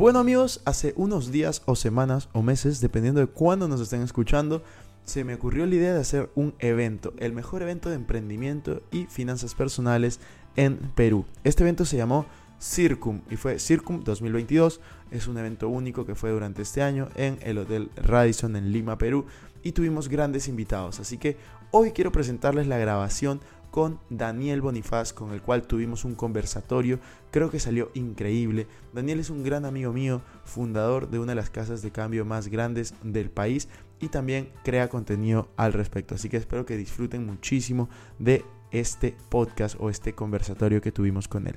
Bueno amigos, hace unos días o semanas o meses, dependiendo de cuándo nos estén escuchando, se me ocurrió la idea de hacer un evento, el mejor evento de emprendimiento y finanzas personales en Perú. Este evento se llamó Circum y fue Circum 2022. Es un evento único que fue durante este año en el Hotel Radisson en Lima, Perú y tuvimos grandes invitados. Así que hoy quiero presentarles la grabación con Daniel Bonifaz, con el cual tuvimos un conversatorio. Creo que salió increíble. Daniel es un gran amigo mío, fundador de una de las casas de cambio más grandes del país y también crea contenido al respecto. Así que espero que disfruten muchísimo de este podcast o este conversatorio que tuvimos con él.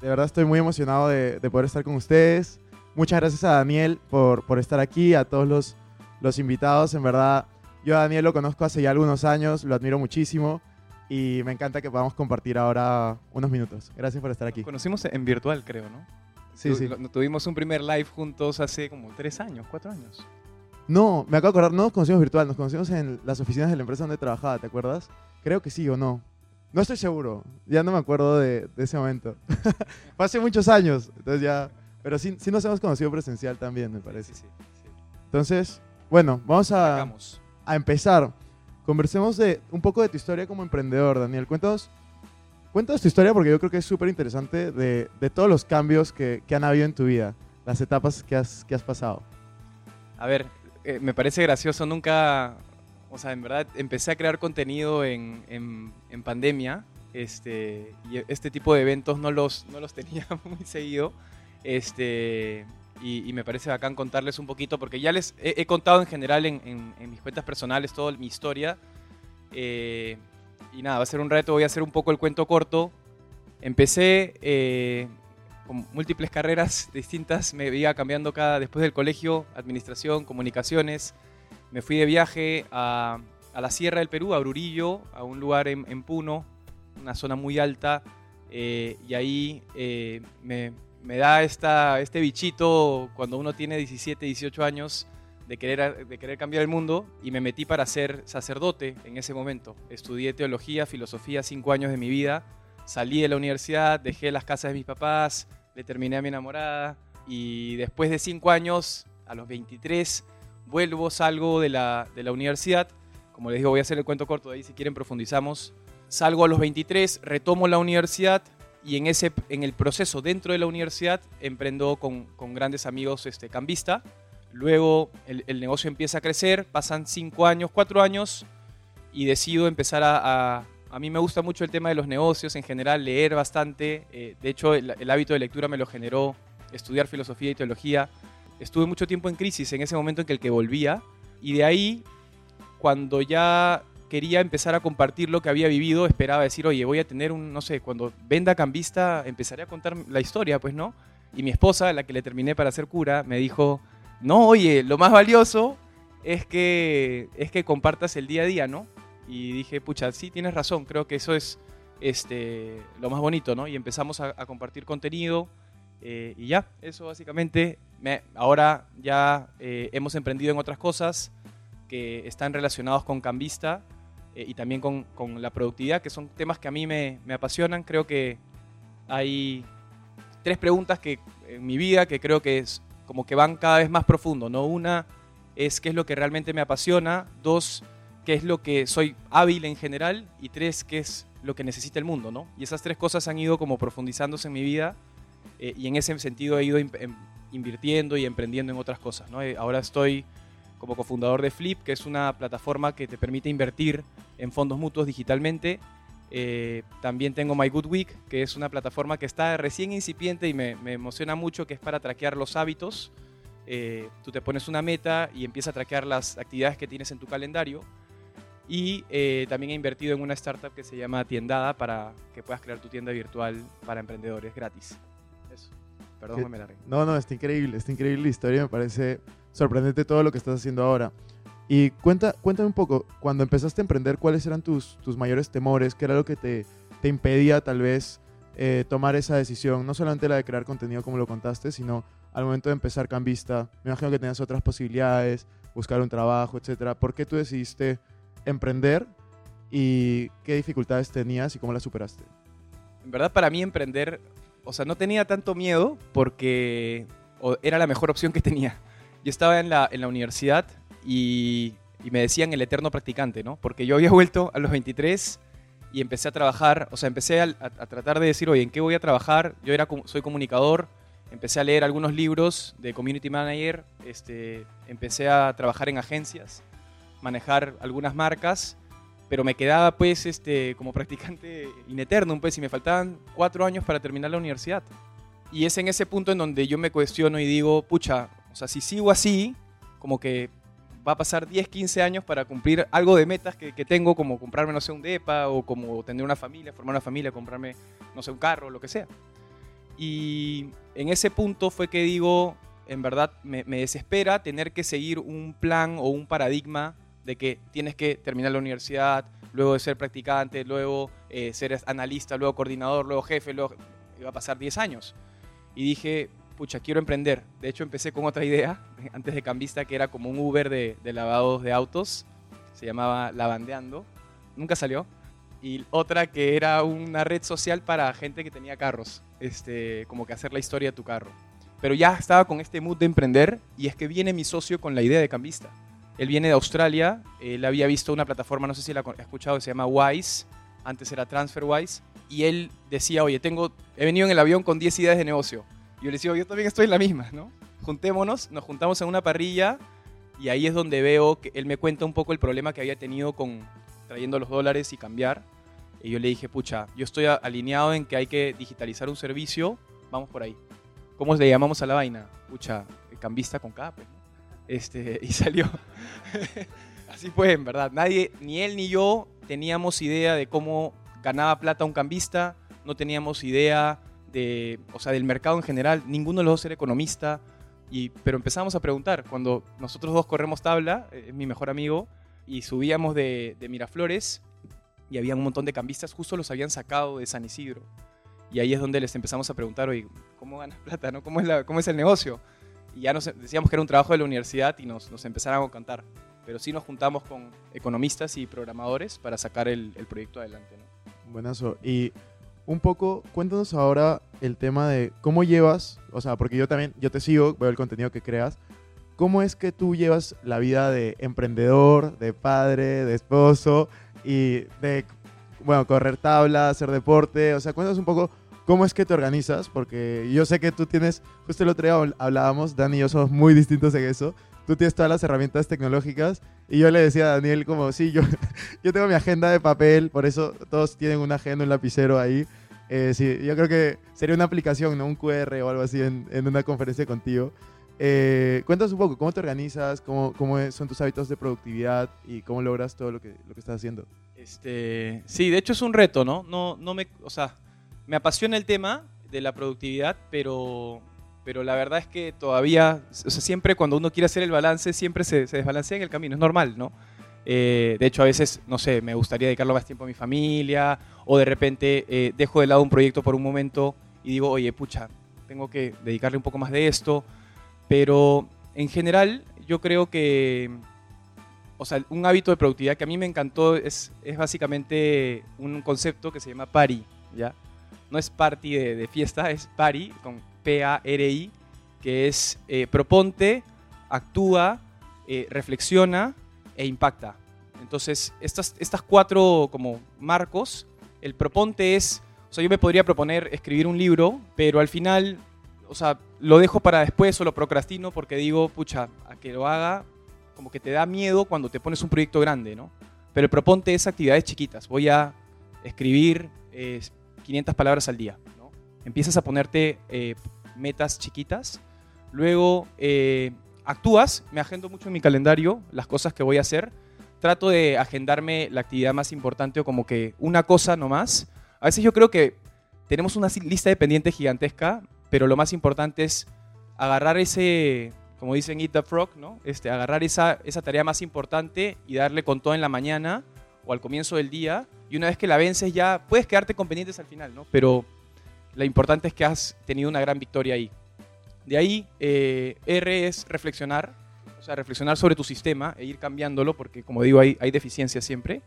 De verdad estoy muy emocionado de, poder estar con ustedes. Muchas gracias a Daniel por, por estar aquí, a todos los, los invitados. En verdad, yo a Daniel lo conozco hace ya algunos años, lo admiro muchísimo y me encanta que podamos compartir ahora unos minutos. Gracias por estar aquí. Conocimos en virtual, creo, ¿no? Sí, sí. Tuvimos un primer live juntos hace como tres años, cuatro años. No, me acabo de acordar, no nos conocimos virtual, nos conocimos en las oficinas de la empresa donde trabajaba, ¿te acuerdas? Creo que sí o no. No estoy seguro, ya no me acuerdo de, ese momento. Fue hace muchos años, entonces ya... Pero sí, sí nos hemos conocido presencial también, me parece. Sí, sí, Entonces, bueno, vamos a, a empezar. Conversemos de un poco de tu historia como emprendedor, Daniel. Cuéntanos, cuéntanos tu historia porque yo creo que es súper interesante de, de, todos los cambios que, que, han habido en tu vida, las etapas que has, que has pasado. A ver, eh, me parece gracioso, nunca, o sea, en verdad empecé a crear contenido en, en, pandemia, este, y este tipo de eventos no los, no los tenía muy seguido, este, y, me parece bacán contarles un poquito, porque ya les he, contado en general en, en, mis cuentas personales toda mi historia, eh, y nada, va a ser un reto, voy a hacer un poco el cuento corto. Empecé eh, con múltiples carreras distintas, me iba cambiando cada, después del colegio, administración, comunicaciones, me fui de viaje a, a la Sierra del Perú, a Brurillo, a un lugar en, en Puno, una zona muy alta, eh, y ahí eh, me, me, da esta, este bichito cuando uno tiene 17, 18 años de querer, de querer cambiar el mundo y me metí para ser sacerdote en ese momento. Estudié teología, filosofía, cinco años de mi vida salí de la universidad, dejé las casas de mis papás, le terminé a mi enamorada y después de cinco años, a los 23, vuelvo, salgo de la, de la universidad. Como les digo, voy a hacer el cuento corto de ahí si quieren profundizamos. Salgo a los 23, retomo la universidad y en, ese, en el proceso dentro de la universidad emprendo con, con grandes amigos este, cambista. Luego el, el, negocio empieza a crecer, pasan cinco años, cuatro años y decido empezar a, a mí me gusta mucho el tema de los negocios, en general leer bastante. Eh, de hecho, el, hábito de lectura me lo generó estudiar filosofía y teología. Estuve mucho tiempo en crisis en ese momento en que el que volvía. Y de ahí, cuando ya quería empezar a compartir lo que había vivido, esperaba decir, oye, voy a tener un, no sé, cuando venda cambista, empezaré a contar la historia, pues, ¿no? Y mi esposa, la que le terminé para ser cura, me dijo, no, oye, lo más valioso es que, es que compartas el día a día, ¿no? Y dije, pucha, sí, tienes razón, creo que eso es este, lo más bonito, ¿no? Y empezamos a, compartir contenido eh, y ya, eso básicamente. Me, ahora ya eh, hemos emprendido en otras cosas que están relacionados con Cambista eh, y también con, con, la productividad, que son temas que a mí me, me, apasionan. Creo que hay tres preguntas que en mi vida que creo que es como que van cada vez más profundo, ¿no? Una es qué es lo que realmente me apasiona, dos, qué es lo que soy hábil en general y tres, qué es lo que necesita el mundo, ¿no? Y esas tres cosas han ido como profundizándose en mi vida eh, y en ese sentido he ido em, invirtiendo y emprendiendo en otras cosas, ¿no? Eh, ahora estoy como cofundador de Flip, que es una plataforma que te permite invertir en fondos mutuos digitalmente. Eh, también tengo My Good Week, que es una plataforma que está recién incipiente y me, me emociona mucho, que es para traquear los hábitos eh, tú te pones una meta y empiezas a traquear las actividades que tienes en tu calendario. Y eh, también he invertido en una startup que se llama Tiendada para que puedas crear tu tienda virtual para emprendedores gratis. Perdón, ¿Qué? me largué. No, no, está increíble, está increíble la historia, me parece sorprendente todo lo que estás haciendo ahora. Y cuenta, cuéntame un poco, cuando empezaste a emprender, ¿cuáles eran tus, tus mayores temores? ¿Qué era lo que te, te impedía tal vez eh, tomar esa decisión? No solamente la de crear contenido como lo contaste, sino al momento de empezar Cambista. Me imagino que tenías otras posibilidades, buscar un trabajo, etcétera. ¿Por qué tú decidiste emprender y qué dificultades tenías y cómo las superaste? En verdad, para mí emprender, o sea, no tenía tanto miedo porque era la mejor opción que tenía. Yo estaba en la, en la universidad y, y me decían el eterno practicante, ¿no? Porque yo había vuelto a los 23 y empecé a trabajar, o sea, empecé a, a- a tratar de decir, oye, ¿en qué voy a trabajar? Yo era, soy comunicador, empecé a leer algunos libros de Community Manager, este, empecé a trabajar en agencias, manejar algunas marcas pero me quedaba pues este como practicante in eternum pues y me faltaban cuatro años para terminar la universidad. Y es en ese punto en donde yo me cuestiono y digo pucha o sea si sigo así como que va a pasar 10 15 años para cumplir algo de metas que, que tengo como comprarme no sé un depa o como tener una familia formar una familia comprarme no sé un carro lo que sea y en ese punto fue que digo en verdad me, me desespera tener que seguir un plan o un paradigma de que tienes que terminar la universidad, luego de ser practicante, luego eh, ser analista, luego coordinador, luego jefe, luego iba a pasar 10 años. Y dije, pucha, quiero emprender. De hecho, empecé con otra idea antes de Cambista, que era como un Uber de, de lavados de autos. Se llamaba Lavandeando. Nunca salió. Y otra que era una red social para gente que tenía carros. Este, como que hacer la historia de tu carro. Pero ya estaba con este mood de emprender y es que viene mi socio con la idea de Cambista. Él viene de Australia, él había visto una plataforma, no sé si la ha escuchado, que se llama Wise, antes era TransferWise, y él decía, oye, tengo, he venido en el avión con 10 ideas de negocio. Y yo le decía, yo también estoy en la misma, ¿no? Juntémonos, nos juntamos en una parrilla y ahí es donde veo que él me cuenta un poco el problema que había tenido con trayendo los dólares y cambiar. Y yo le dije, pucha, yo estoy alineado en que hay que digitalizar un servicio, vamos por ahí. ¿Cómo le llamamos a la vaina? Pucha, cambista con ¿no? Este, y salió. Así fue, en verdad. Nadie, ni él ni yo, teníamos idea de cómo ganaba plata un cambista, no teníamos idea de, o sea, del mercado en general. Ninguno de los dos era economista, y, pero empezamos a preguntar. Cuando nosotros dos corremos tabla, eh, es mi mejor amigo, y subíamos de, de Miraflores, y había un montón de cambistas, justo los habían sacado de San Isidro. Y ahí es donde les empezamos a preguntar, oye, ¿cómo ganas plata? No? ¿Cómo, es la, ¿Cómo es el negocio? Y ya nos decíamos que era un trabajo de la universidad y nos, nos empezaron a contar. Pero sí nos juntamos con economistas y programadores para sacar el, el proyecto adelante. ¿no? Buenazo. Y un poco, cuéntanos ahora el tema de cómo llevas, o sea, porque yo también, yo te sigo, veo el contenido que creas. ¿Cómo es que tú llevas la vida de emprendedor, de padre, de esposo y de, bueno, correr tabla, hacer deporte? O sea, cuéntanos un poco cómo es que te organizas, porque yo sé que tú tienes, justo el otro día habl- hablábamos, Dani y yo somos muy distintos en eso. Tú tienes todas las herramientas tecnológicas y yo le decía a Daniel como, sí, yo, yo tengo mi agenda de papel, por eso todos tienen una agenda, un lapicero ahí. Eh, sí, yo creo que sería una aplicación, ¿no? Un QR o algo así en, en una conferencia contigo. Eh, cuéntanos un poco, ¿cómo te organizas? ¿Cómo, cómo son tus hábitos de productividad? ¿Y cómo logras todo lo que, lo que estás haciendo? Este, sí, de hecho es un reto, ¿no? No, no me, o sea, me apasiona el tema de la productividad, pero, pero la verdad es que todavía, o sea, siempre cuando uno quiere hacer el balance, siempre se, desbalancea en el camino, es normal, ¿no? Eh, de hecho, a veces, no sé, me gustaría dedicarle más tiempo a mi familia, o de repente eh, dejo de lado un proyecto por un momento y digo, oye, pucha, tengo que dedicarle un poco más de esto, pero en general yo creo que o sea, un hábito de productividad que a mí me encantó es, es básicamente un concepto que se llama PARI, ¿ya? No es party de, fiesta, es PARI, con P-A-R-I, que es eh, proponte, actúa, eh, reflexiona e impacta. Entonces, estas, estas cuatro como marcos, el proponte es, o sea, yo me podría proponer escribir un libro, pero al final, o sea, lo dejo para después o lo procrastino porque digo, pucha, a que lo haga como que te da miedo cuando te pones un proyecto grande, ¿no? Pero el proponte es actividades chiquitas. Voy a escribir eh, 500 palabras al día, ¿no? Empiezas a ponerte eh, metas chiquitas, Luego eh, actúas, me agendo mucho en mi calendario las cosas que voy a hacer. Trato de agendarme la actividad más importante o como que una cosa nomás. A veces yo creo que tenemos una lista de pendientes gigantesca, pero lo más importante es agarrar ese, como dicen Eat the Frog, ¿no? Este, agarrar esa, esa tarea más importante y darle con todo en la mañana o al comienzo del día. Y una vez que la vences ya puedes quedarte con pendientes al final, ¿no? Pero lo importante es que has tenido una gran victoria ahí. De ahí, eh, R es reflexionar, o sea, reflexionar sobre tu sistema e ir cambiándolo, porque como digo, hay, hay deficiencias siempre.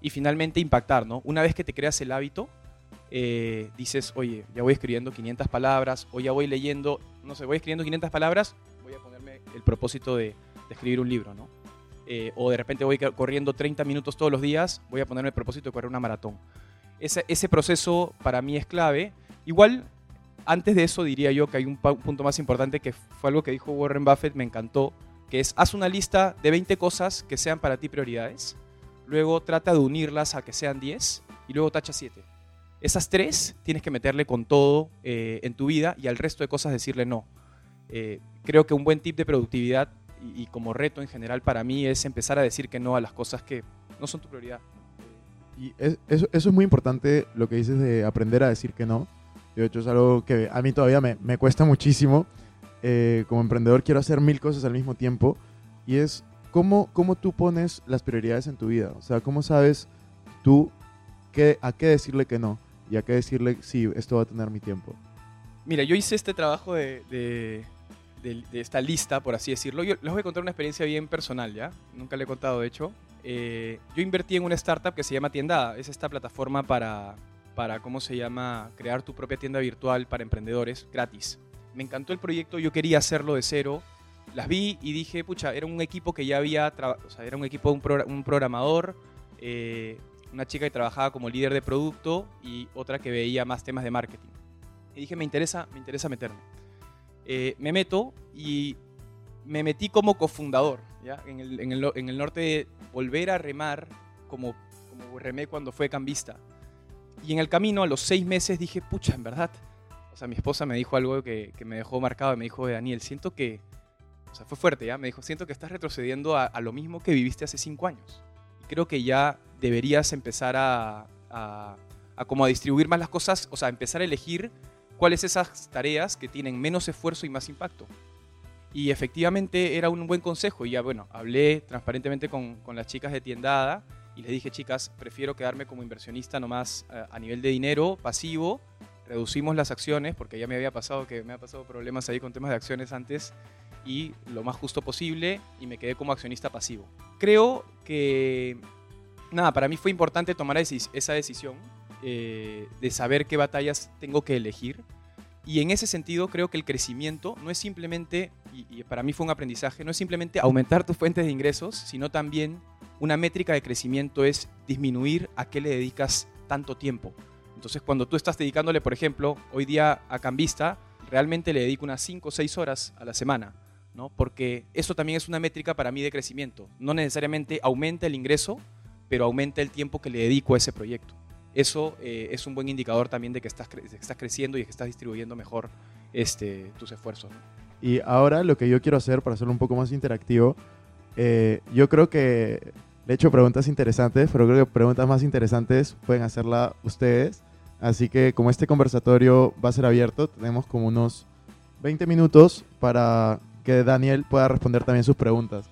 Y finalmente, impactar, ¿no? Una vez que te creas el hábito, eh, dices, oye, ya voy escribiendo 500 palabras, o ya voy leyendo, no sé, voy escribiendo 500 palabras, voy a ponerme el propósito de, escribir un libro, ¿no? Eh, o de repente voy corriendo 30 minutos todos los días, voy a ponerme el propósito de correr una maratón. Ese, ese proceso para mí es clave. Igual, antes de eso diría yo que hay un punto más importante que fue algo que dijo Warren Buffett, me encantó, que es haz una lista de 20 cosas que sean para ti prioridades, luego trata de unirlas a que sean 10 y luego tacha 7 esas tres tienes que meterle con todo eh, en tu vida y al resto de cosas decirle no. Eh, creo que un buen tip de productividad y, como reto en general para mí es empezar a decir que no a las cosas que no son tu prioridad. Y eso, es muy importante lo que dices de aprender a decir que no. De hecho, es algo que a mí todavía me, me cuesta muchísimo. Eh, como emprendedor quiero hacer mil cosas al mismo tiempo. Y es cómo, cómo tú pones las prioridades en tu vida. O sea, cómo sabes tú qué, a qué decirle que no y a qué decirle, sí, esto va a tener mi tiempo. Mira, yo hice este trabajo de, de, esta lista, por así decirlo. Yo les voy a contar una experiencia bien personal, ¿ya? Nunca le he contado, de hecho. Eh, yo invertí en una startup que se llama Tiendada. Es esta plataforma para, para, ¿cómo se llama? Crear tu propia tienda virtual para emprendedores gratis. Me encantó el proyecto, yo quería hacerlo de cero. Las vi y dije, pucha, era un equipo que ya había, o sea, era un equipo, un, un programador, eh, una chica que trabajaba como líder de producto y otra que veía más temas de marketing. Y dije, me interesa, me interesa meterme. Eh, me meto y me metí como cofundador, ¿ya? En, el, norte, volver a remar como, como remé cuando fue cambista. Y en el camino, a los seis meses, dije, pucha, en verdad. O sea, mi esposa me dijo algo que, me dejó marcado. Me dijo, Daniel, siento que. O sea, fue fuerte, ¿ya? Me dijo, siento que estás retrocediendo a, a lo mismo que viviste hace cinco años. Y creo que ya deberías empezar a, a, como a distribuir más las cosas, o sea, empezar a elegir cuáles esas tareas que tienen menos esfuerzo y más impacto. Y efectivamente era un buen consejo. Y ya, bueno, hablé transparentemente con, con las chicas de tiendada y les dije, chicas, prefiero quedarme como inversionista nomás a, eh, a nivel de dinero pasivo. Reducimos las acciones, porque ya me había pasado que me ha pasado problemas ahí con temas de acciones antes, y lo más justo posible, y me quedé como accionista pasivo. Creo que nada, para mí fue importante tomar esa decisión eh, de saber qué batallas tengo que elegir. Y en ese sentido creo que el crecimiento no es simplemente, y, para mí fue un aprendizaje, no es simplemente aumentar tus fuentes de ingresos, sino también una métrica de crecimiento es disminuir a qué le dedicas tanto tiempo. Entonces cuando tú estás dedicándole, por ejemplo, hoy día a Cambista, realmente le dedico unas 5 o 6 horas a la semana. ¿no? Porque eso también es una métrica para mí de crecimiento. No necesariamente aumenta el ingreso, pero aumenta el tiempo que le dedico a ese proyecto. Eso eh, es un buen indicador también de que estás, estás creciendo y que estás distribuyendo mejor este, tus esfuerzos. Y ahora lo que yo quiero hacer para hacerlo un poco más interactivo, eh, yo creo que le he hecho preguntas interesantes, pero creo que preguntas más interesantes pueden hacerla ustedes. Así que como este conversatorio va a ser abierto, tenemos como unos 20 minutos para que Daniel pueda responder también sus preguntas.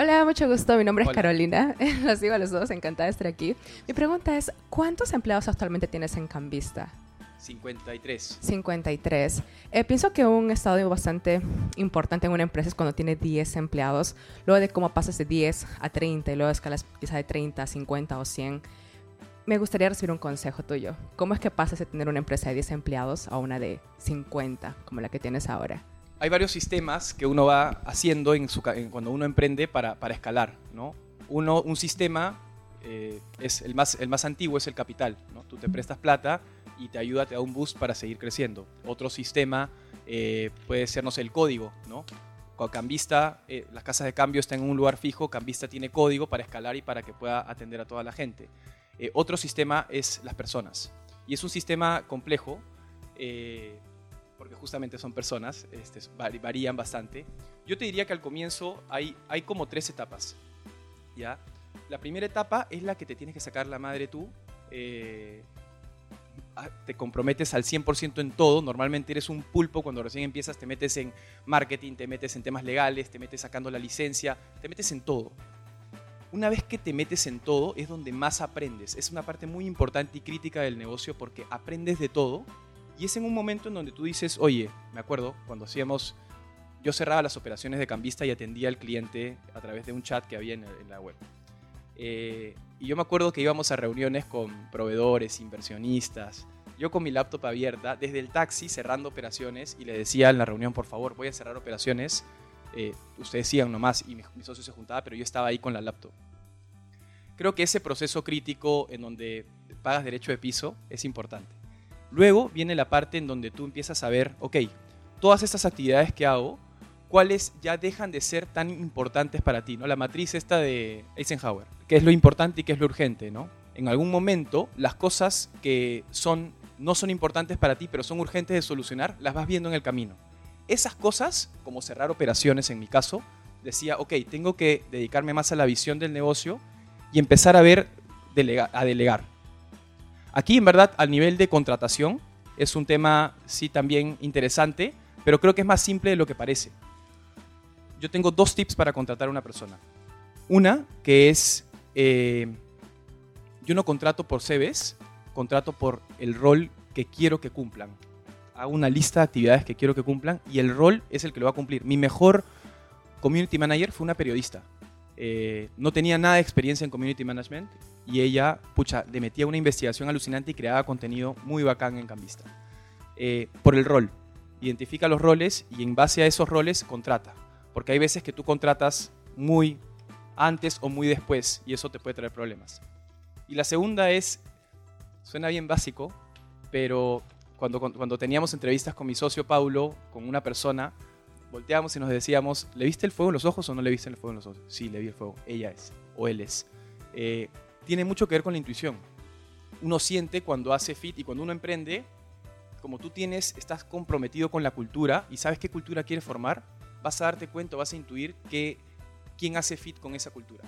Hola, mucho gusto. Mi nombre es Carolina. Los digo a los dos, encantada de estar aquí. Mi pregunta es, ¿cuántos empleados actualmente tienes en Cambista? 53. 53. Eh, pienso que un estadio bastante importante en una empresa es cuando tiene 10 empleados. Luego de cómo pasas de 10 a 30 y luego escalas quizá de 30 a 50 o 100. Me gustaría recibir un consejo tuyo. ¿Cómo es que pasas de tener una empresa de 10 empleados a una de 50 como la que tienes ahora? Hay varios sistemas que uno va haciendo en su, cuando uno emprende para, para escalar. ¿no? Uno, un sistema eh, es el más, el más antiguo, es el capital. ¿no? Tú te prestas plata y te ayuda, te da un boost para seguir creciendo. Otro sistema eh, puede ser, no sé, el código. ¿no? Cambista, eh, las casas de cambio están en un lugar fijo, Cambista tiene código para escalar y para que pueda atender a toda la gente. otro sistema es las personas. Y es un sistema complejo porque justamente son personas, este, varían bastante. Yo te diría que al comienzo hay, hay como tres etapas. ¿ya? La primera etapa es la que te tienes que sacar la madre tú. eh, ah, te comprometes al 100% en todo. Normalmente eres un pulpo cuando recién empiezas, te metes en marketing, te metes en temas legales, te metes sacando la licencia, te metes en todo. Una vez que te metes en todo es donde más aprendes. Es una parte muy importante y crítica del negocio porque aprendes de todo y es en un momento en donde tú dices, oye, me acuerdo cuando hacíamos, yo cerraba las operaciones de cambista y atendía al cliente a través de un chat que había en, en la web. Eh, y yo me acuerdo que íbamos a reuniones con proveedores, inversionistas, yo con mi laptop abierta, desde el taxi cerrando operaciones y le decía en la reunión, por favor, voy a cerrar operaciones, eh, ustedes sigan nomás y mi, mi socio se juntaba, pero yo estaba ahí con la laptop. Creo que ese proceso crítico en donde pagas derecho de piso es importante. Luego viene la parte en donde tú empiezas a ver, ok, todas estas actividades que hago, cuáles ya dejan de ser tan importantes para ti, ¿no? La matriz esta de Eisenhower, qué es lo importante y qué es lo urgente, ¿no? En algún momento, las cosas que son, no son importantes para ti, pero son urgentes de solucionar, las vas viendo en el camino. Esas cosas, como cerrar operaciones en mi caso, decía, ok, tengo que dedicarme más a la visión del negocio y empezar a ver, a delegar. Aquí, en verdad, al nivel de contratación, es un tema, sí, también interesante, pero creo que es más simple de lo que parece. Yo tengo dos tips para contratar a una persona. Una, que es, eh, yo no contrato por CVs, contrato por el rol que quiero que cumplan. Hago una lista de actividades que quiero que cumplan y el rol es el que lo va a cumplir. Mi mejor community manager fue una periodista. Eh, no tenía nada de experiencia en community management y ella, pucha, le metía una investigación alucinante y creaba contenido muy bacán en Cambista. Eh, por el rol. Identifica los roles y en base a esos roles contrata. Porque hay veces que tú contratas muy antes o muy después y eso te puede traer problemas. Y la segunda es, suena bien básico, pero cuando, cuando teníamos entrevistas con mi socio Paulo, con una persona, volteábamos y nos decíamos, ¿le viste el fuego en los ojos o no le viste el fuego en los ojos? Sí, le vi el fuego. Ella es, o él es. Eh, tiene mucho que ver con la intuición. Uno siente cuando hace fit y cuando uno emprende, como tú tienes, estás comprometido con la cultura y sabes qué cultura quieres formar, vas a darte cuenta, vas a intuir que, quién hace fit con esa cultura.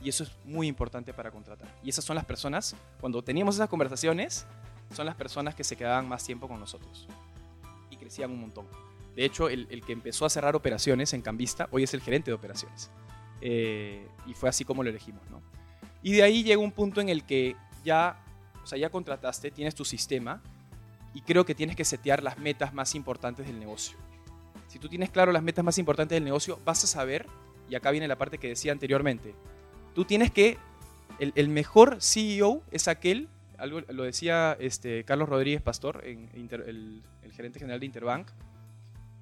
Y eso es muy importante para contratar. Y esas son las personas, cuando teníamos esas conversaciones, son las personas que se quedaban más tiempo con nosotros. Y crecían un montón. De hecho, el, que empezó a cerrar operaciones en Cambista, hoy es el gerente de operaciones. Eh, y fue así como lo elegimos, ¿no? Y de ahí llega un punto en el que ya, o sea, ya contrataste, tienes tu sistema y creo que tienes que setear las metas más importantes del negocio. Si tú tienes claro las metas más importantes del negocio, vas a saber, y acá viene la parte que decía anteriormente, tú tienes que, el, el mejor CEO es aquel, algo lo decía este, Carlos Rodríguez Pastor, en el, el gerente general de Interbank,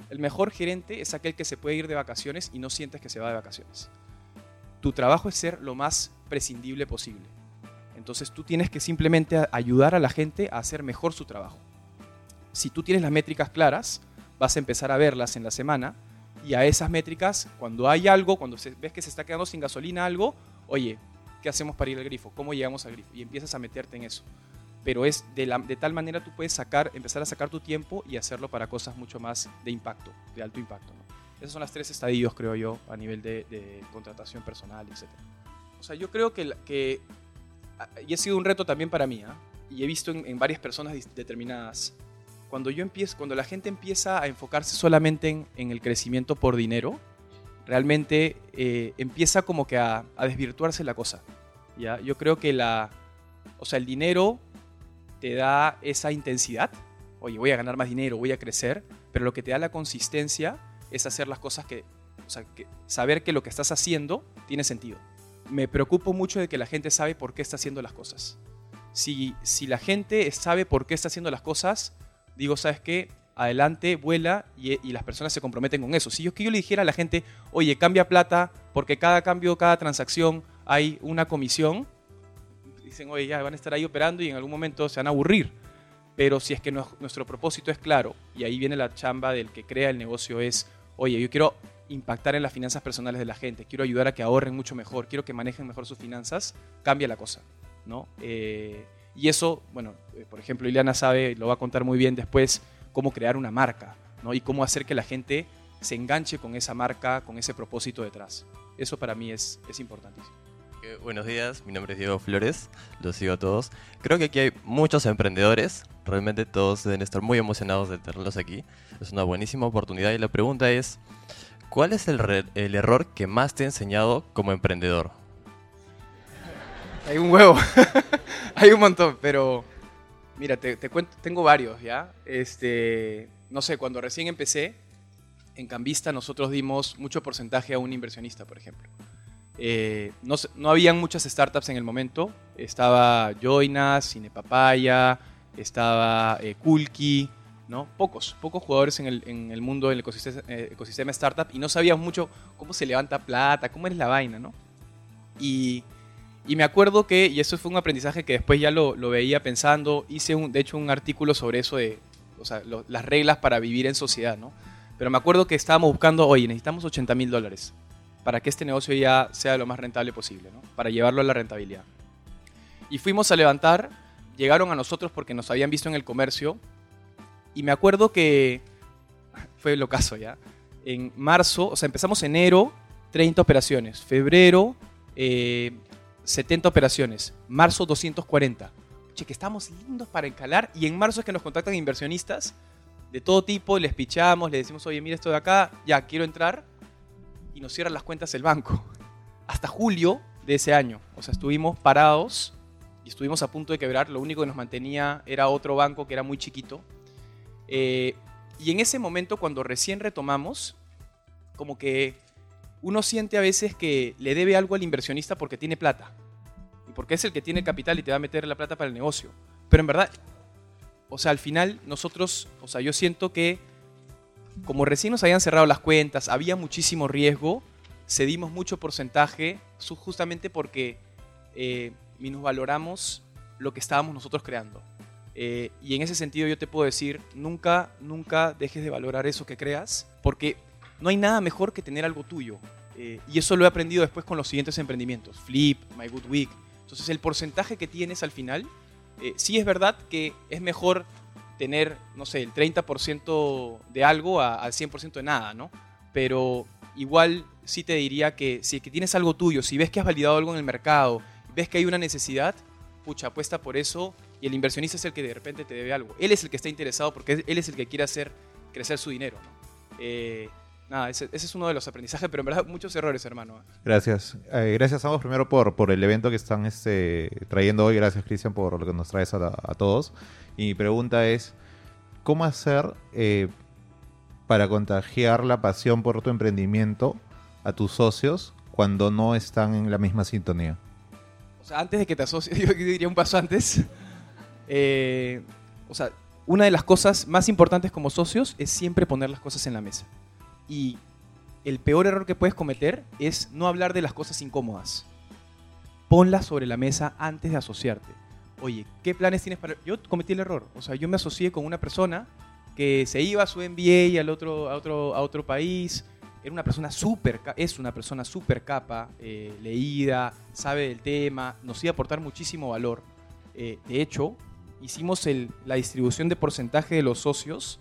el mejor gerente es aquel que se puede ir de vacaciones y no sientes que se va de vacaciones. Tu trabajo es ser lo más prescindible posible. Entonces tú tienes que simplemente ayudar a la gente a hacer mejor su trabajo. Si tú tienes las métricas claras, vas a empezar a verlas en la semana y a esas métricas, cuando hay algo, cuando ves que se está quedando sin gasolina algo, oye, ¿qué hacemos para ir al grifo? ¿Cómo llegamos al grifo? Y empiezas a meterte en eso. Pero es de, tal manera tú puedes sacar, empezar a sacar tu tiempo y hacerlo para cosas mucho más de impacto, de alto impacto. ¿no? Esos son las tres estadios, creo yo, a nivel de, de contratación personal, etc. O sea, yo creo que, que ah, y ha sido un reto también para mí, ¿ah? y he visto en, en varias personas determinadas, cuando yo empiezo, cuando la gente empieza a enfocarse solamente en, en el crecimiento por dinero, realmente eh, empieza como que a, a desvirtuarse la cosa. ¿ya? Yo creo que la, o sea, el dinero te da esa intensidad. Oye, voy a ganar más dinero, voy a crecer, pero lo que te da la consistencia es hacer las cosas que, o sea, que saber que lo que estás haciendo tiene sentido. Me preocupo mucho de que la gente sabe por qué está haciendo las cosas. Si, si la gente sabe por qué está haciendo las cosas, digo, ¿sabes qué? Adelante, vuela y, y las personas se comprometen con eso. Si yo que yo le dijera a la gente, oye, cambia plata, porque cada cambio, cada transacción hay una comisión, dicen, oye, ya van a estar ahí operando y en algún momento se van a aburrir. Pero si es que nuestro propósito es claro, y ahí viene la chamba del que crea el negocio, es, oye, yo quiero impactar en las finanzas personales de la gente, quiero ayudar a que ahorren mucho mejor, quiero que manejen mejor sus finanzas, cambia la cosa, ¿no? Eh, y eso, bueno, eh, por ejemplo, Ileana sabe, lo va a contar muy bien después, cómo crear una marca, ¿no? Y cómo hacer que la gente se enganche con esa marca, con ese propósito detrás. Eso para mí es, es importantísimo. Eh, buenos días, mi nombre es Diego Flores, los sigo a todos. Creo que aquí hay muchos emprendedores, realmente todos deben estar muy emocionados de tenerlos aquí. Es una buenísima oportunidad y la pregunta es, ¿cuál es el, el error que más te ha enseñado como emprendedor? Hay un huevo, hay un montón, pero mira, te, te cuento, tengo varios, ¿ya? Este, no sé, cuando recién empecé, en Cambista nosotros dimos mucho porcentaje a un inversionista, por ejemplo. Eh, no, no habían muchas startups en el momento, estaba Joinas, Cinepapaya, estaba eh, Kulki, ¿no? Pocos, pocos jugadores en el, en el mundo, en el ecosistema, eh, ecosistema startup, y no sabíamos mucho cómo se levanta plata, cómo es la vaina, ¿no? Y, y me acuerdo que, y eso fue un aprendizaje que después ya lo, lo veía pensando, hice un, de hecho un artículo sobre eso de, o sea, las reglas para vivir en sociedad, ¿no? Pero me acuerdo que estábamos buscando, oye, necesitamos 80 mil dólares para que este negocio ya sea lo más rentable posible, ¿no? Para llevarlo a la rentabilidad. Y fuimos a levantar, llegaron a nosotros porque nos habían visto en el comercio, y me acuerdo que fue lo caso ya. En marzo, o sea, empezamos enero, 30 operaciones, febrero, eh, 70 operaciones, marzo 240. Che, que estamos lindos para encalar y en marzo es que nos contactan inversionistas de todo tipo, les pichamos, les decimos, oye, mira esto de acá, ya quiero entrar y nos cierran las cuentas el banco. Hasta julio de ese año, o sea, estuvimos parados y estuvimos a punto de quebrar, lo único que nos mantenía era otro banco que era muy chiquito. Eh, y en ese momento, cuando recién retomamos, como que uno siente a veces que le debe algo al inversionista porque tiene plata. Y porque es el que tiene el capital y te va a meter la plata para el negocio. Pero en verdad, o sea, al final nosotros, o sea, yo siento que como recién nos habían cerrado las cuentas, había muchísimo riesgo, cedimos mucho porcentaje justamente porque eh, minusvaloramos lo que estábamos nosotros creando. Eh, y en ese sentido yo te puedo decir, nunca, nunca dejes de valorar eso que creas, porque no hay nada mejor que tener algo tuyo. Eh, y eso lo he aprendido después con los siguientes emprendimientos, Flip, My Good Week. Entonces el porcentaje que tienes al final, eh, sí es verdad que es mejor tener, no sé, el 30% de algo al 100% de nada, ¿no? Pero igual sí te diría que si que tienes algo tuyo, si ves que has validado algo en el mercado, ves que hay una necesidad, pucha, apuesta por eso y el inversionista es el que de repente te debe algo. Él es el que está interesado porque él es el que quiere hacer crecer su dinero, ¿no? Eh, nada, ese, ese es uno de los aprendizajes, pero en verdad muchos errores, hermano. Gracias. Eh, gracias a ambos primero por, por el evento que están este, trayendo hoy. Gracias, Cristian, por lo que nos traes a, la- a todos. Y mi pregunta es, ¿cómo hacer eh, para contagiar la pasión por tu emprendimiento a tus socios cuando no están en la misma sintonía? O sea, antes de que te asocies, yo diría un paso antes. Eh, o sea, una de las cosas más importantes como socios es siempre poner las cosas en la mesa. Y el peor error que puedes cometer es no hablar de las cosas incómodas. Ponlas sobre la mesa antes de asociarte. Oye, ¿qué planes tienes para...? Yo cometí el error. O sea, yo me asocié con una persona que se iba a su MBA al otro, a, otro, a otro país. Era una persona súper, es una persona súper capa, eh, leída, sabe del tema, nos iba a aportar muchísimo valor. Eh, de hecho, hicimos la distribución de porcentaje de los socios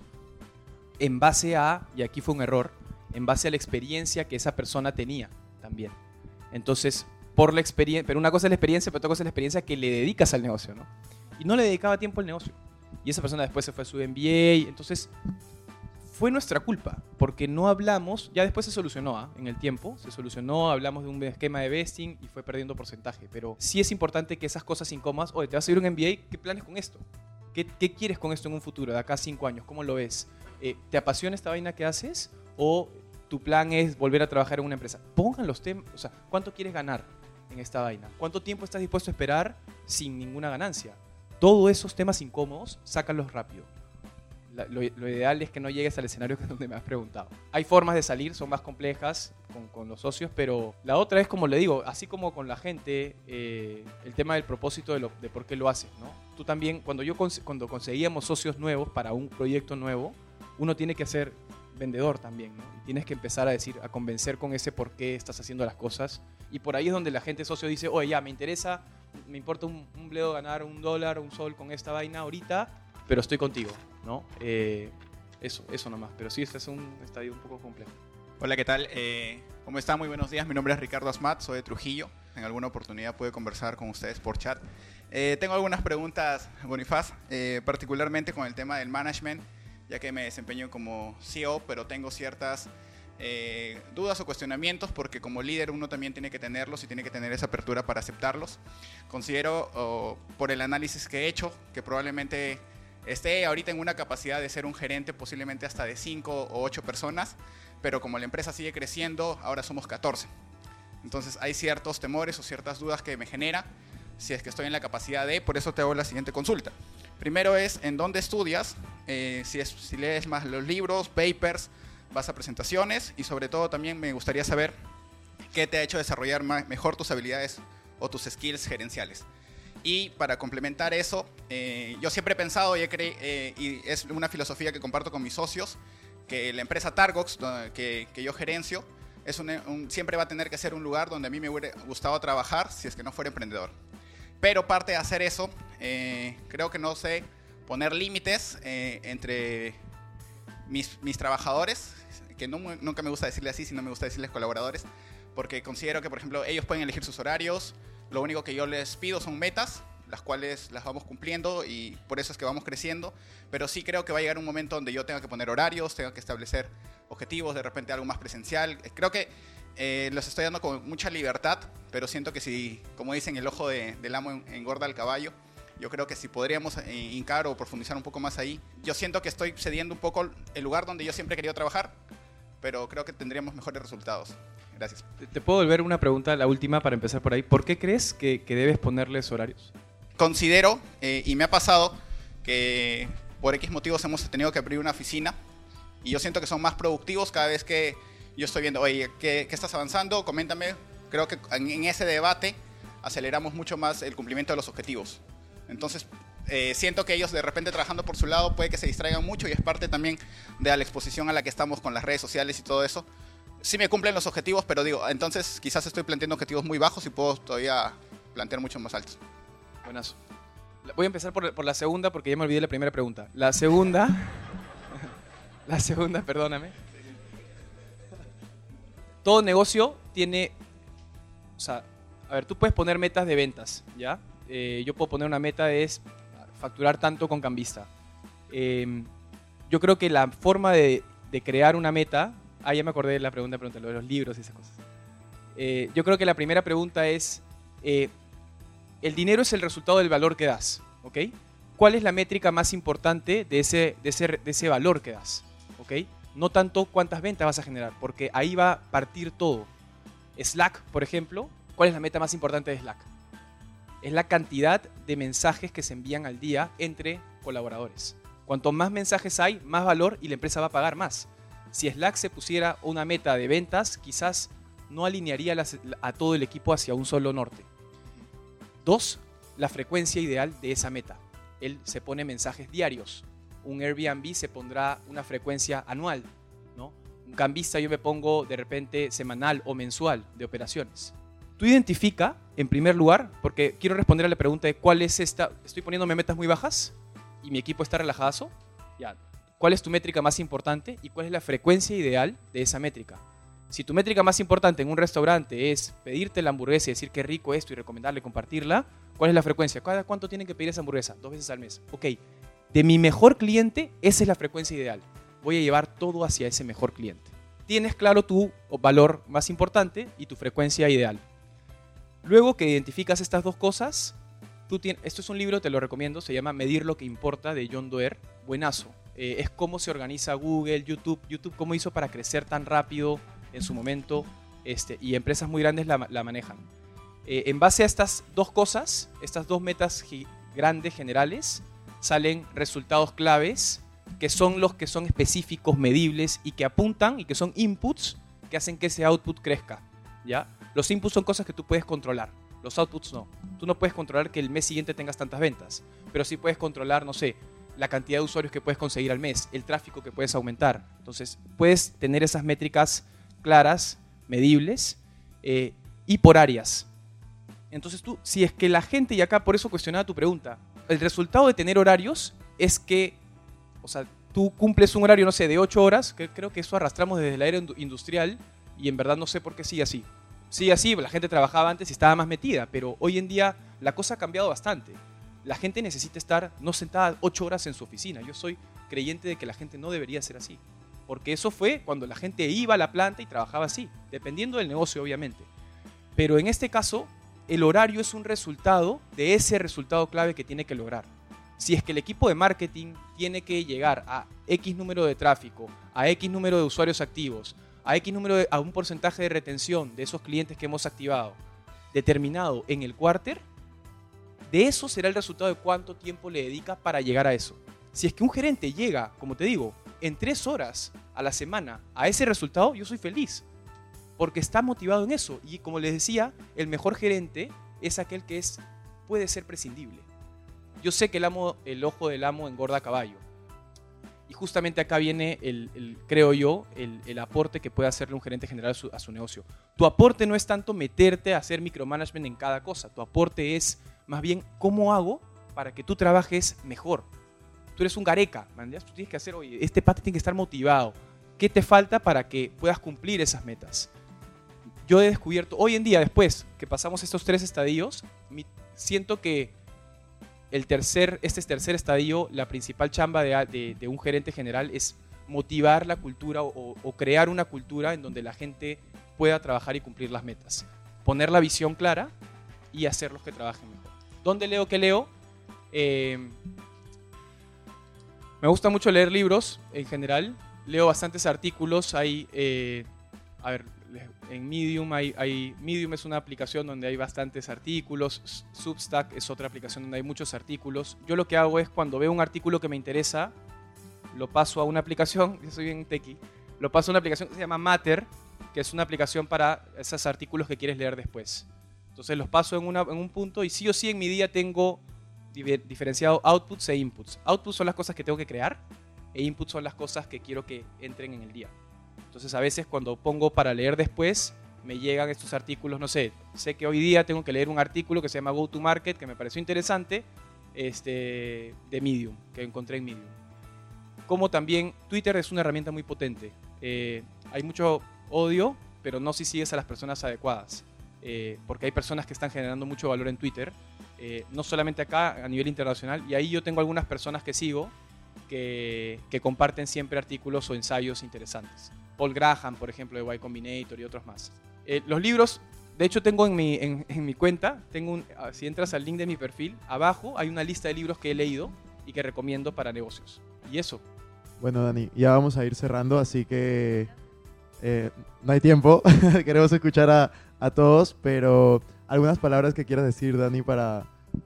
en base a, y aquí fue un error, en base a la experiencia que esa persona tenía también. Entonces, por la experiencia, pero una cosa es la experiencia, pero otra cosa es la experiencia que le dedicas al negocio, ¿no? Y no le dedicaba tiempo al negocio. Y esa persona después se fue a su MBA, entonces fue nuestra culpa, porque no hablamos, ya después se solucionó ¿ah? en el tiempo, se solucionó, hablamos de un esquema de vesting y fue perdiendo porcentaje, pero sí es importante que esas cosas incómodas, oye, te vas a ir un MBA, ¿qué planes con esto? ¿Qué, qué quieres con esto en un futuro, de acá a cinco años? ¿Cómo lo ves? Eh, ¿Te apasiona esta vaina que haces o tu plan es volver a trabajar en una empresa? Pongan los temas, o sea, ¿cuánto quieres ganar en esta vaina? ¿Cuánto tiempo estás dispuesto a esperar sin ninguna ganancia? Todos esos temas incómodos, sácalos rápido la- lo, lo ideal es que no llegues al escenario que donde me has preguntado. Hay formas de salir, son más complejas con, con los socios, pero la otra es como le digo, así como con la gente, eh, el tema del propósito de, lo- de por qué lo haces, ¿no? Tú también, cuando yo cuando conseguíamos socios nuevos para un proyecto nuevo, uno tiene que ser vendedor también, ¿no? Y tienes que empezar a decir, a convencer con ese por qué estás haciendo las cosas. Y por ahí es donde la gente socio dice, oye, ya, me interesa, me importa un, un bledo ganar un dólar, un sol con esta vaina ahorita, pero estoy contigo. ¿No? Eh, eso, eso nomás. Pero sí, este es un estadio un poco complejo. Hola, ¿qué tal? Eh, ¿Cómo están? Muy buenos días. Mi nombre es Ricardo Asmat, soy de Trujillo. En alguna oportunidad pude conversar con ustedes por chat. Eh, tengo algunas preguntas, Bonifaz, eh, particularmente con el tema del management, ya que me desempeño como CEO, pero tengo ciertas eh, dudas o cuestionamientos porque como líder uno también tiene que tenerlos y tiene que tener esa apertura para aceptarlos. Considero, o, por el análisis que he hecho, que probablemente esté ahorita en una capacidad de ser un gerente posiblemente hasta de 5 o 8 personas, pero como la empresa sigue creciendo, ahora somos 14. Entonces hay ciertos temores o ciertas dudas que me genera si es que estoy en la capacidad de, por eso te hago la siguiente consulta. Primero es en dónde estudias, eh, si, es, si lees más los libros, papers, vas a presentaciones y sobre todo también me gustaría saber qué te ha hecho desarrollar mejor tus habilidades o tus skills gerenciales. Y para complementar eso, eh, yo siempre he pensado y, he eh, y es una filosofía que comparto con mis socios, que la empresa Targox, que, que yo gerencio, es siempre va a tener que ser un lugar donde a mí me hubiera gustado trabajar si es que no fuera emprendedor. Pero parte de hacer eso, eh, creo que no sé poner límites eh, entre mis, trabajadores, que no, nunca me gusta decirle así, sino me gusta decirles colaboradores, porque considero que, por ejemplo, ellos pueden elegir sus horarios, lo único que yo les pido son metas, las cuales las vamos cumpliendo y por eso es que vamos creciendo, pero sí creo que va a llegar un momento donde yo tenga que poner horarios, tenga que establecer objetivos, de repente algo más presencial. Creo que eh, los estoy dando con mucha libertad, pero siento que si, como dicen, el ojo de- del amo en- engorda al caballo, yo creo que si podríamos eh, hincar o profundizar un poco más ahí, yo siento que estoy cediendo un poco el lugar donde yo siempre he querido trabajar, pero creo que tendríamos mejores resultados. Gracias. ¿Te, puedo volver una pregunta, la última, para empezar por ahí? ¿Por qué crees que, que debes ponerles horarios? Considero, eh, y me ha pasado, que por X motivos hemos tenido que abrir una oficina y yo siento que son más productivos cada vez que yo estoy viendo, oye, ¿qué, qué estás avanzando? Coméntame. Creo que en, en ese debate aceleramos mucho más el cumplimiento de los objetivos. Entonces, eh, siento que ellos de repente trabajando por su lado puede que se distraigan mucho y es parte también de la exposición a la que estamos con las redes sociales y todo eso. Sí me cumplen los objetivos, pero digo, entonces quizás estoy planteando objetivos muy bajos y puedo todavía plantear mucho más altos. Buenazo. Voy a empezar por, por la segunda porque ya me olvidé la primera pregunta. La segunda. la segunda, perdóname. Todo negocio tiene. O sea, a ver, tú puedes poner metas de ventas, ¿ya? Eh, yo puedo poner una meta de es facturar tanto con Cambista. Eh, yo creo que la forma de, de crear una meta. Ah, ya me acordé de la pregunta, pregunta, lo de los libros y esas cosas. Eh, yo creo que la primera pregunta es. eh, el dinero es el resultado del valor que das, ¿ok? ¿Cuál es la métrica más importante de ese, de ese, de ese valor que das, ¿ok? No tanto cuántas ventas vas a generar, porque ahí va a partir todo. Slack, por ejemplo, ¿cuál es la meta más importante de Slack? Es la cantidad de mensajes que se envían al día entre colaboradores. Cuanto más mensajes hay, más valor y la empresa va a pagar más. Si Slack se pusiera una meta de ventas, quizás no alinearía a todo el equipo hacia un solo norte. Dos, la frecuencia ideal de esa meta. Él se pone mensajes diarios. Un Airbnb se pondrá una frecuencia anual, ¿no? Un cambista yo me pongo de repente semanal o mensual de operaciones. Tú identifica, en primer lugar, porque quiero responder a la pregunta de cuál es esta, estoy poniéndome metas muy bajas y mi equipo está relajadazo. Ya, ¿cuál es tu métrica más importante y cuál es la frecuencia ideal de esa métrica? Si tu métrica más importante en un restaurante es pedirte la hamburguesa y decir qué rico esto y recomendarle compartirla, ¿cuál es la frecuencia? ¿Cada cuánto tienen que pedir esa hamburguesa? Dos veces al mes. Ok, de mi mejor cliente, esa es la frecuencia ideal. Voy a llevar todo hacia ese mejor cliente. Tienes claro tu valor más importante y tu frecuencia ideal. Luego que identificas estas dos cosas, tú tienes, esto es un libro, te lo recomiendo, se llama Medir lo que importa de John Doerr, buenazo. Eh, es cómo se organiza Google, YouTube, YouTube cómo hizo para crecer tan rápido en su momento este, y empresas muy grandes la, manejan. Eh, en base a estas dos cosas, estas dos metas grandes generales, salen resultados claves que son los que son específicos, medibles y que apuntan y que son inputs que hacen que ese output crezca. ¿ya? Los inputs son cosas que tú puedes controlar, los outputs no. Tú no puedes controlar que el mes siguiente tengas tantas ventas, pero sí puedes controlar, no sé, la cantidad de usuarios que puedes conseguir al mes, el tráfico que puedes aumentar. Entonces, puedes tener esas métricas claras, medibles eh, y por áreas. Entonces tú, si es que la gente, y acá por eso cuestionaba tu pregunta, el resultado de tener horarios es que, o sea, tú cumples un horario, no sé, de 8 horas, que creo que eso arrastramos desde la era indu- industrial y en verdad no sé por qué sigue así. Sigue así, la gente trabajaba antes y estaba más metida, pero hoy en día la cosa ha cambiado bastante. La gente necesita estar no sentada 8 horas en su oficina. Yo soy creyente de que la gente no debería ser así. Porque eso fue cuando la gente iba a la planta y trabajaba así, dependiendo del negocio, obviamente. Pero en este caso, el horario es un resultado de ese resultado clave que tiene que lograr. Si es que el equipo de marketing tiene que llegar a X número de tráfico, a X número de usuarios activos, a X número a un porcentaje de retención de esos clientes que hemos activado, determinado en el quarter, de eso será el resultado de cuánto tiempo le dedica para llegar a eso. Si es que un gerente llega, como te digo, en tres horas a la semana a ese resultado, yo soy feliz. Porque está motivado en eso. Y como les decía, el mejor gerente es aquel que es, puede ser prescindible. Yo sé que el, amo, el ojo del amo engorda a caballo. Y justamente acá viene, el, creo yo, el, el aporte que puede hacerle un gerente general a su, negocio. Tu aporte no es tanto meterte a hacer micromanagement en cada cosa. Tu aporte es más bien cómo hago para que tú trabajes mejor. Tú eres un gareca, man, tú tienes que hacer, oye, este pata tiene que estar motivado. ¿Qué te falta para que puedas cumplir esas metas? Yo he descubierto, hoy en día, después que pasamos estos tres estadios, siento que el tercer, este tercer estadio, la principal chamba de, un gerente general es motivar la cultura o, crear una cultura en donde la gente pueda trabajar y cumplir las metas. Poner la visión clara y hacerlos que trabajen mejor. ¿Dónde leo qué leo? Eh, me gusta mucho leer libros en general. Leo bastantes artículos. Hay, eh, a ver, en Medium hay, hay- Medium es una aplicación donde hay bastantes artículos. Substack es otra aplicación donde hay muchos artículos. Yo lo que hago es cuando veo un artículo que me interesa, lo paso a una aplicación. Yo soy bien techie. Lo paso a una aplicación que se llama Matter, que es una aplicación para esos artículos que quieres leer después. Entonces los paso en, una- en un punto y sí o sí en mi día tengo diferenciado outputs e inputs. Outputs son las cosas que tengo que crear e inputs son las cosas que quiero que entren en el día. Entonces a veces cuando pongo para leer después, me llegan estos artículos, no sé, sé que hoy día tengo que leer un artículo que se llama Go to Market, que me pareció interesante, este, de Medium, que encontré en Medium. Como también Twitter es una herramienta muy potente. Eh, hay mucho odio, pero no si sigues a las personas adecuadas. Eh, porque hay personas que están generando mucho valor en Twitter, eh, no solamente acá, a nivel internacional, y ahí yo tengo algunas personas que sigo que, que comparten siempre artículos o ensayos interesantes. Paul Graham, por ejemplo, de Y Combinator y otros más. Eh, los libros, de hecho tengo en mi, en, en mi cuenta, tengo un- ah, si entras al link de mi perfil, abajo hay una lista de libros que he leído y que recomiendo para negocios. Y eso, Bueno, Dani, ya vamos a ir cerrando, así que eh, no hay tiempo. Queremos escuchar a, a todos, pero algunas palabras que quieras decir, Dani, para,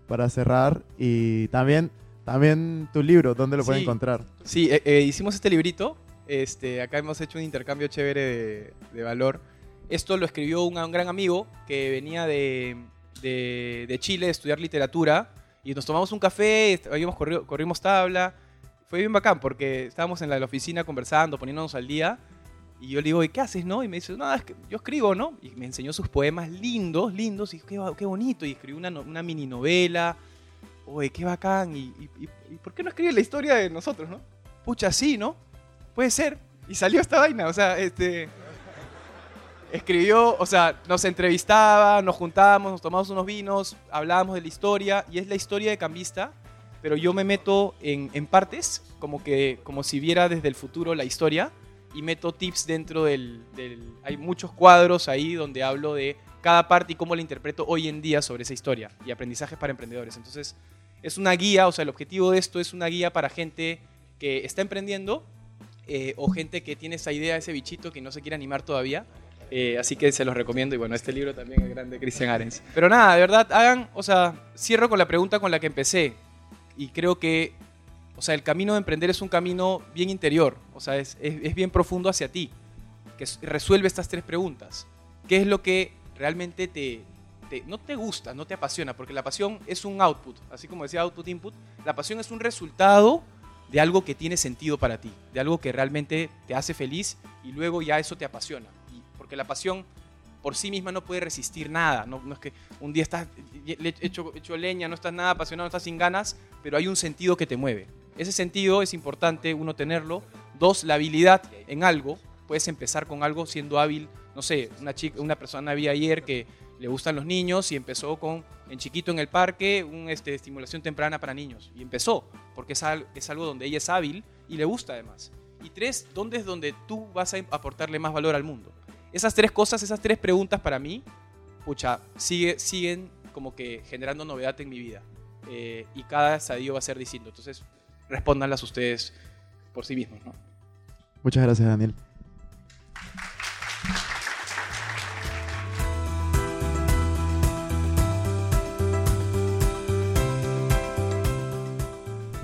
para cerrar. Y también, también tu libro, ¿dónde lo pueden Sí. encontrar? Sí, eh, eh, hicimos este librito. Este, acá hemos hecho un intercambio chévere de, de valor. Esto lo escribió un, un gran amigo que venía de, de- de Chile a estudiar literatura. Y nos tomamos un café, habíamos corrido- corrimos tabla. Fue bien bacán porque estábamos en la, la oficina conversando, poniéndonos al día. Y yo le digo, ¿y qué haces, no? Y me dice, no, es que yo escribo, ¿no? Y me enseñó sus poemas lindos, lindos. Y qué, qué bonito. Y escribió una, una mini novela. Oye, qué bacán. Y- y- ¿y por qué no escribe la historia de nosotros, no? Pucha, sí, ¿no? Puede ser. Y salió esta vaina, o sea, este... Escribió, o sea, nos entrevistaba, nos juntábamos, nos tomábamos unos vinos, hablábamos de la historia, y es la historia de Cambista, pero yo me meto en, en partes, como, que, como si viera desde el futuro la historia, y meto tips dentro del, del- Hay muchos cuadros ahí donde hablo de cada parte y cómo la interpreto hoy en día sobre esa historia, y aprendizajes para emprendedores. Entonces, es una guía, o sea, el objetivo de esto es una guía para gente que está emprendiendo eh, o gente que tiene esa idea, ese bichito que no se quiere animar todavía. Eh, así que se los recomiendo y bueno, este libro también es grande, Christian Arens. Pero nada, de verdad, hagan, o sea, cierro con la pregunta con la que empecé y creo que, o sea, el camino de emprender es un camino bien interior, o sea, es, es- bien profundo hacia ti, que resuelve estas tres preguntas. ¿Qué es lo que realmente te, te- no te gusta, no te apasiona? Porque la pasión es un output, así como decía output-input, la pasión es un resultado de algo que tiene sentido para ti, de algo que realmente te hace feliz y luego ya eso te apasiona. Porque la pasión por sí misma no puede resistir nada, no, es que un día estás hecho, hecho leña, no estás nada apasionado, no estás sin ganas, pero hay un sentido que te mueve. ese sentido es importante uno tenerlo. Dos, la habilidad en algo. Puedes empezar con algo siendo hábil. No sé, una, chica, una persona vi ayer que le gustan los niños y empezó con, en chiquito en el parque, una este, estimulación temprana para niños. Y empezó, porque es, al- es algo donde ella es hábil y le gusta además. Y tres, ¿dónde es donde tú vas a aportarle más valor al mundo? Esas tres cosas, esas tres preguntas para mí, pucha, sigue, siguen como que generando novedad en mi vida. Eh, y cada estadio va a ser distinto. Entonces, respóndanlas ustedes por sí mismos, ¿no? Muchas gracias, Daniel.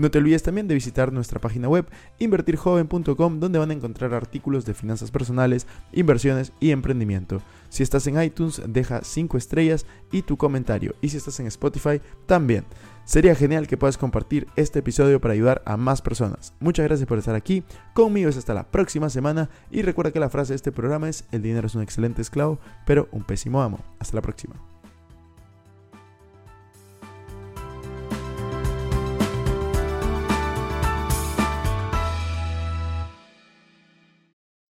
No te olvides también de visitar nuestra página web invertirjoven.com donde van a encontrar artículos de finanzas personales, inversiones y emprendimiento. Si estás en iTunes, deja 5 estrellas y tu comentario. Y si estás en Spotify, también. Sería genial que puedas compartir este episodio para ayudar a más personas. Muchas gracias por estar aquí. Conmigo es hasta la próxima semana. Y recuerda que la frase de este programa es, el dinero es un excelente esclavo, pero un pésimo amo. Hasta la próxima.